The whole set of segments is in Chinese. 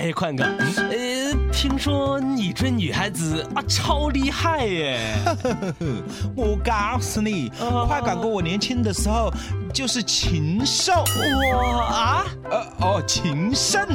哎，宽哥，呃，听说你追女孩子啊超厉害耶！我告诉你，快感哥我年轻的时候就是禽兽。哇啊！呃哦，禽圣，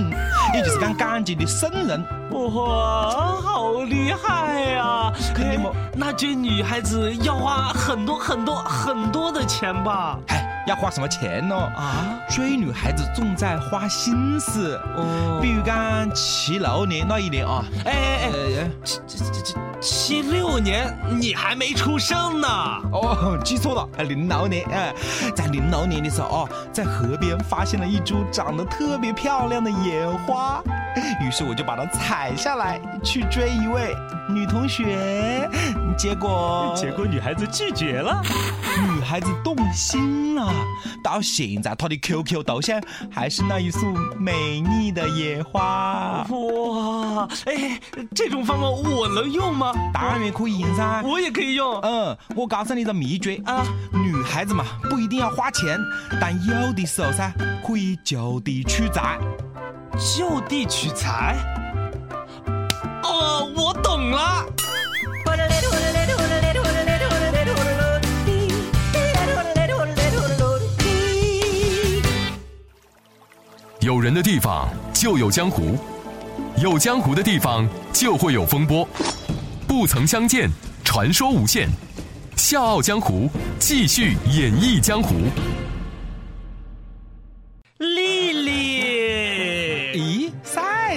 也就是讲干净的圣人。哇，好厉害呀！肯定不，那追女孩子要花很多很多很多的钱吧？要花什么钱呢？啊，追女孩子重在花心思。哦，比如讲七六年那一年啊，哎哎哎，七七七七七六年你还没出生呢。哦，记错了，零六年。哎，在零六年的时候哦，在河边发现了一株长得特别漂亮的野花，于是我就把它踩下来去追一位女同学，结果 结果女孩子拒绝了，女孩子动心了。到现在，她的 QQ 头像还是那一束美丽的野花。哇，哎，这种方法我能用吗？当然可以用噻，我也可以用。嗯，我告诉你个秘诀啊，女孩子嘛不一定要花钱，但有的时候噻可以就地取材。就地取材？哦，我懂了。有人的地方就有江湖，有江湖的地方就会有风波。不曾相见，传说无限。笑傲江湖，继续演绎江湖。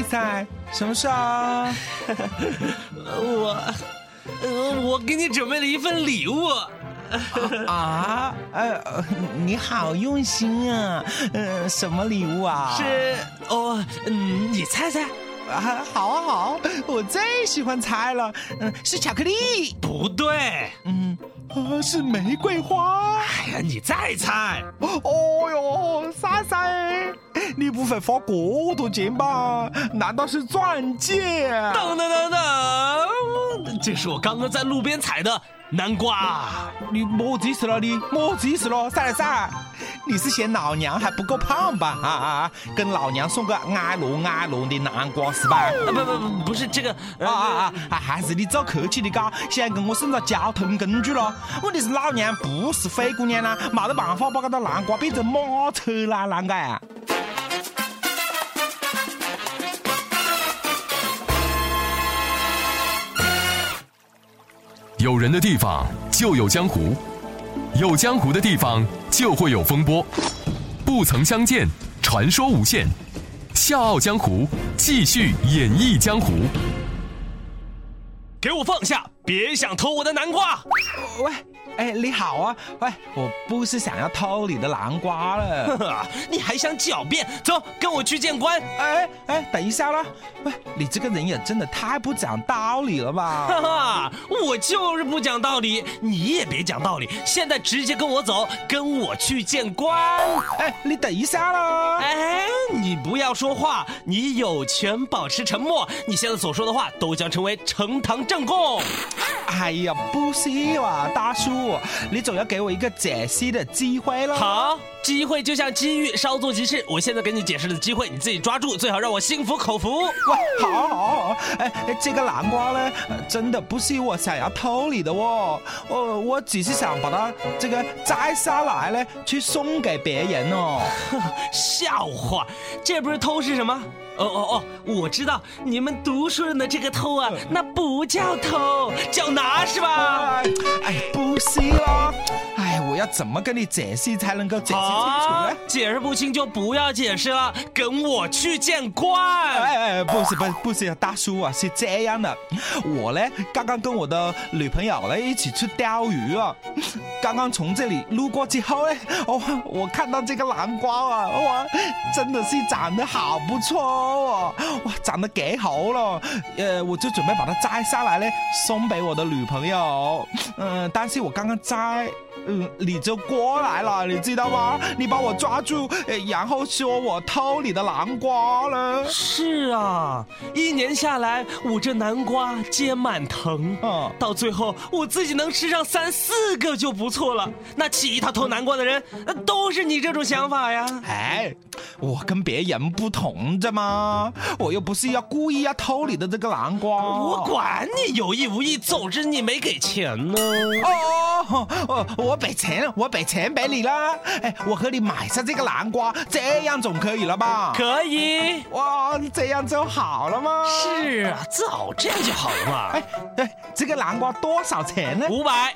赛赛，什么事啊？我，呃，我给你准备了一份礼物。啊，呃，你好用心啊，呃，什么礼物啊？是哦，嗯，你猜猜，啊，好啊好，我最喜欢猜了，嗯，是巧克力？不对，嗯，啊，是玫瑰花？哎呀，你再猜，哦哟，莎莎，你不会发过多钱吧？难道是钻戒？等等等等，这是我刚刚在路边采的。南瓜，你么子意思了？你么子意思了？噻噻，你是嫌老娘还不够胖吧？啊啊！跟老娘送个矮龙矮龙的南瓜是吧？啊不不不，不是这个啊啊啊！还是你做客气的嘎，想跟我送个交通工具咯？问题是老娘不是灰姑娘啦，没得办法把这个南瓜变成马车啦，啷个？有人的地方就有江湖，有江湖的地方就会有风波。不曾相见，传说无限。笑傲江湖，继续演绎江湖。给我放下！别想偷我的南瓜！喂。哎，你好啊！喂，我不是想要偷你的南瓜了，你还想狡辩？走，跟我去见官！哎哎，等一下啦！喂，你这个人也真的太不讲道理了吧？哈哈，我就是不讲道理，你也别讲道理。现在直接跟我走，跟我去见官！哎，你等一下啦！哎，你不要说话，你有权保持沉默。你现在所说的话都将成为呈堂证供。哎呀，不是哇，大叔。住，你总要给我一个解析的机会了。好，机会就像机遇，稍纵即逝。我现在给你解释的机会，你自己抓住，最好让我心服口服。喂，好好好，哎哎，这个南瓜呢，呃真的不是我想要偷你的哦，我我只是想把它这个摘下来呢，去送给别人哦。笑话，这不是偷是什么？哦哦哦，我知道，你们读书人的这个偷啊，那不叫偷，叫拿是吧？see 要怎么跟你解释才能够解释清楚呢？，解释不清就不要解释了，跟我去见官。哎哎，不是不是不是，大叔啊，是这样的，我呢刚刚跟我的女朋友呢一起去钓鱼啊，刚刚从这里路过之后呢，哦，我看到这个南瓜啊，哇，真的是长得好不错哦，哇，长得几好了，呃，我就准备把它摘下来呢，送给我的女朋友，嗯、但是我刚刚摘。嗯，你就过来了，你知道吗？你把我抓住，呃然后说我偷你的南瓜了。是啊，一年下来，我这南瓜结满藤，嗯到最后我自己能吃上三四个就不错了。那其他偷南瓜的人，那都是你这种想法呀？哎，我跟别人不同着吗？我又不是要故意要偷你的这个南瓜。我管你有意无意，总之你没给钱呢。哦，哦，我给钱，我给钱给你啦。哎，我和你买下这个南瓜，这样总可以了吧？可以。哇，这样就好了吗？。是啊，早这样就好了嘛哎。哎，这个南瓜多少钱呢？五百，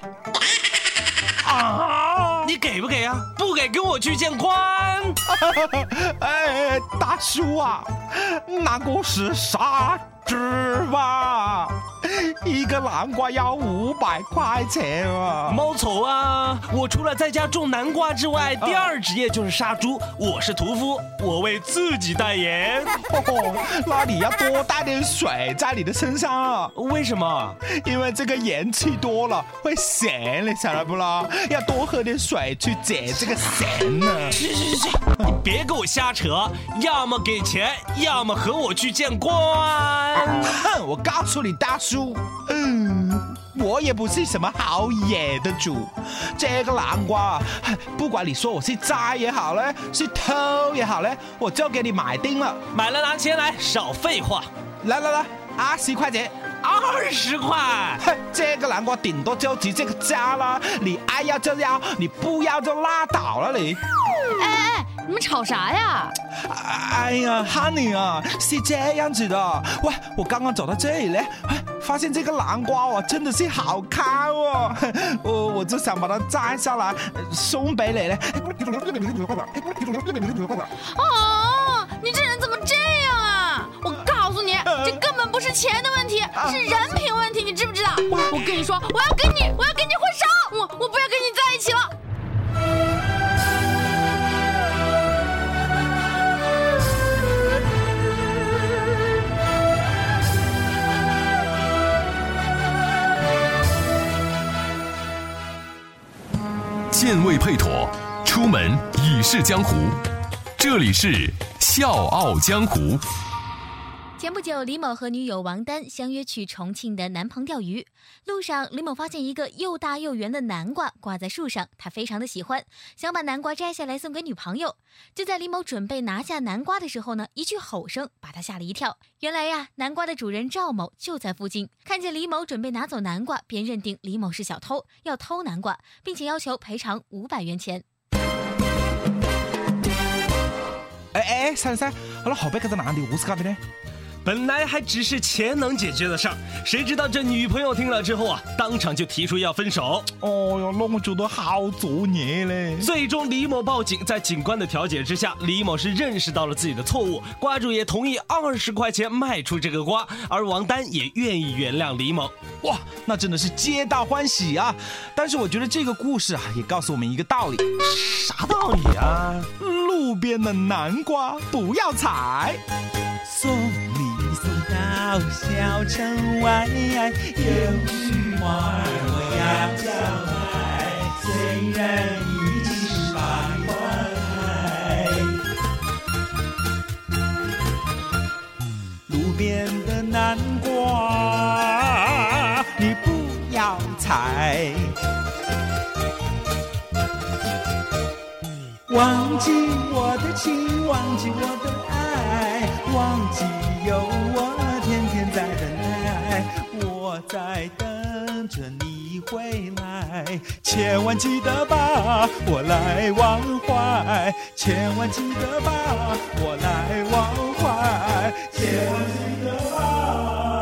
啊！你给不给啊？不给，跟我去见官。哎，大叔啊，南瓜是啥子吧？一个南瓜要五百块钱啊！没错啊，我除了在家种南瓜之外，第二职业就是杀猪。我是屠夫，我为自己代言。哦，那你要多带点水在你的身上啊，为什么？因为这个盐吃多了会咸，你晓得不啦？要多喝点水去解这个咸呢。去去去去，你别给我瞎扯，要么给钱，要么和我去见官。哼，我告诉你，大叔，嗯，我也不是什么好野的主。这个南瓜，不管你说我是摘也好呢，是偷也好呢，我就给你买定了。买了拿钱来，少废话。来来来，二十块钱。二十块，哼，这个南瓜顶多就值这个价啦，你爱要就要，你不要就拉倒了你。哎哎哎，你们吵啥呀？哎呀，Honey 啊，是这样子的。喂，我刚刚走到这里呢，哎发现这个南瓜哦，真的是好看哦，我我就想把它摘下来呃送给你嘞。哦，你这人怎么这样啊？我告诉你，这根本不是钱的问题，是人品问题，你知不知道？我跟你说，我要剑未配妥，出门已是江湖。这里是《笑傲江湖》。前不久，李某和女友王丹相约去重庆的南鹏钓鱼。路上，李某发现一个又大又圆的南瓜挂在树上，他非常的喜欢，想把南瓜摘下来送给女朋友。就在李某准备拿下南瓜的时候呢，一句吼声把他吓了一跳。原来呀，南瓜的主人赵某就在附近，看见李某准备拿走南瓜，便认定李某是小偷，要偷南瓜，并且要求赔偿五百元钱。哎哎哎，珊珊，好了，后背搿个男的何是搞的呢？本来还只是钱能解决的事儿，谁知道这女朋友听了之后啊，当场就提出要分手。哦哟，那我觉得好作孽嘞。最终，李某报警，在警官的调解之下，李某是认识到了自己的错误，瓜主也同意二十块钱卖出这个瓜，而王丹也愿意原谅李某。哇，那真的是皆大欢喜啊！但是我觉得这个故事啊，也告诉我们一个道理：啥道理啊？路边的南瓜不要采。小城外有句话儿我要讲来虽然已经把百花开路边的南瓜你不要采。忘记我的情忘记我的爱忘记有我。在等着你回来，千万记得把我来忘怀，千万记得把我来忘怀，千万记得把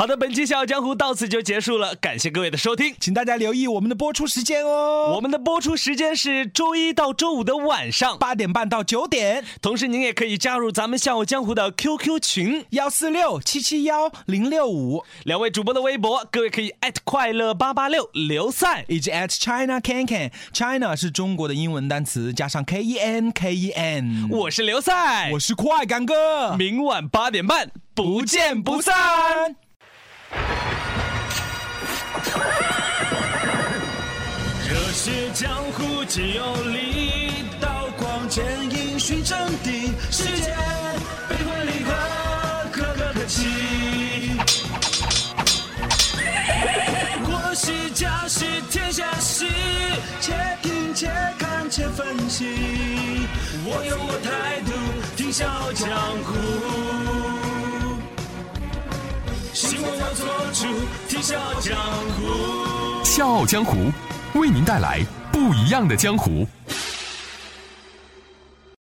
好的，本期笑傲江湖到此就结束了，感谢各位的收听。请大家留意我们的播出时间哦，我们的播出时间是周一到周五的晚上，八点半到九点。同时，您也可以加入咱们笑傲江湖的 QQ 群幺四六七七幺零六五，两位主播的微博，各位可以艾特快乐八八六刘赛。以及 at China Can Can。China 是中国的英文单词，加上 K E N K E N。我是刘赛，我是快感哥，明晚八点半不见不散。江湖皆有理，刀光剑影寻真谛。世间悲欢离合，可歌可泣。国喜家喜天下喜，且听且看且分析。我有我态度，听笑傲江湖。希望我做主，听笑傲江湖。笑傲江湖为您带来不一样的江湖。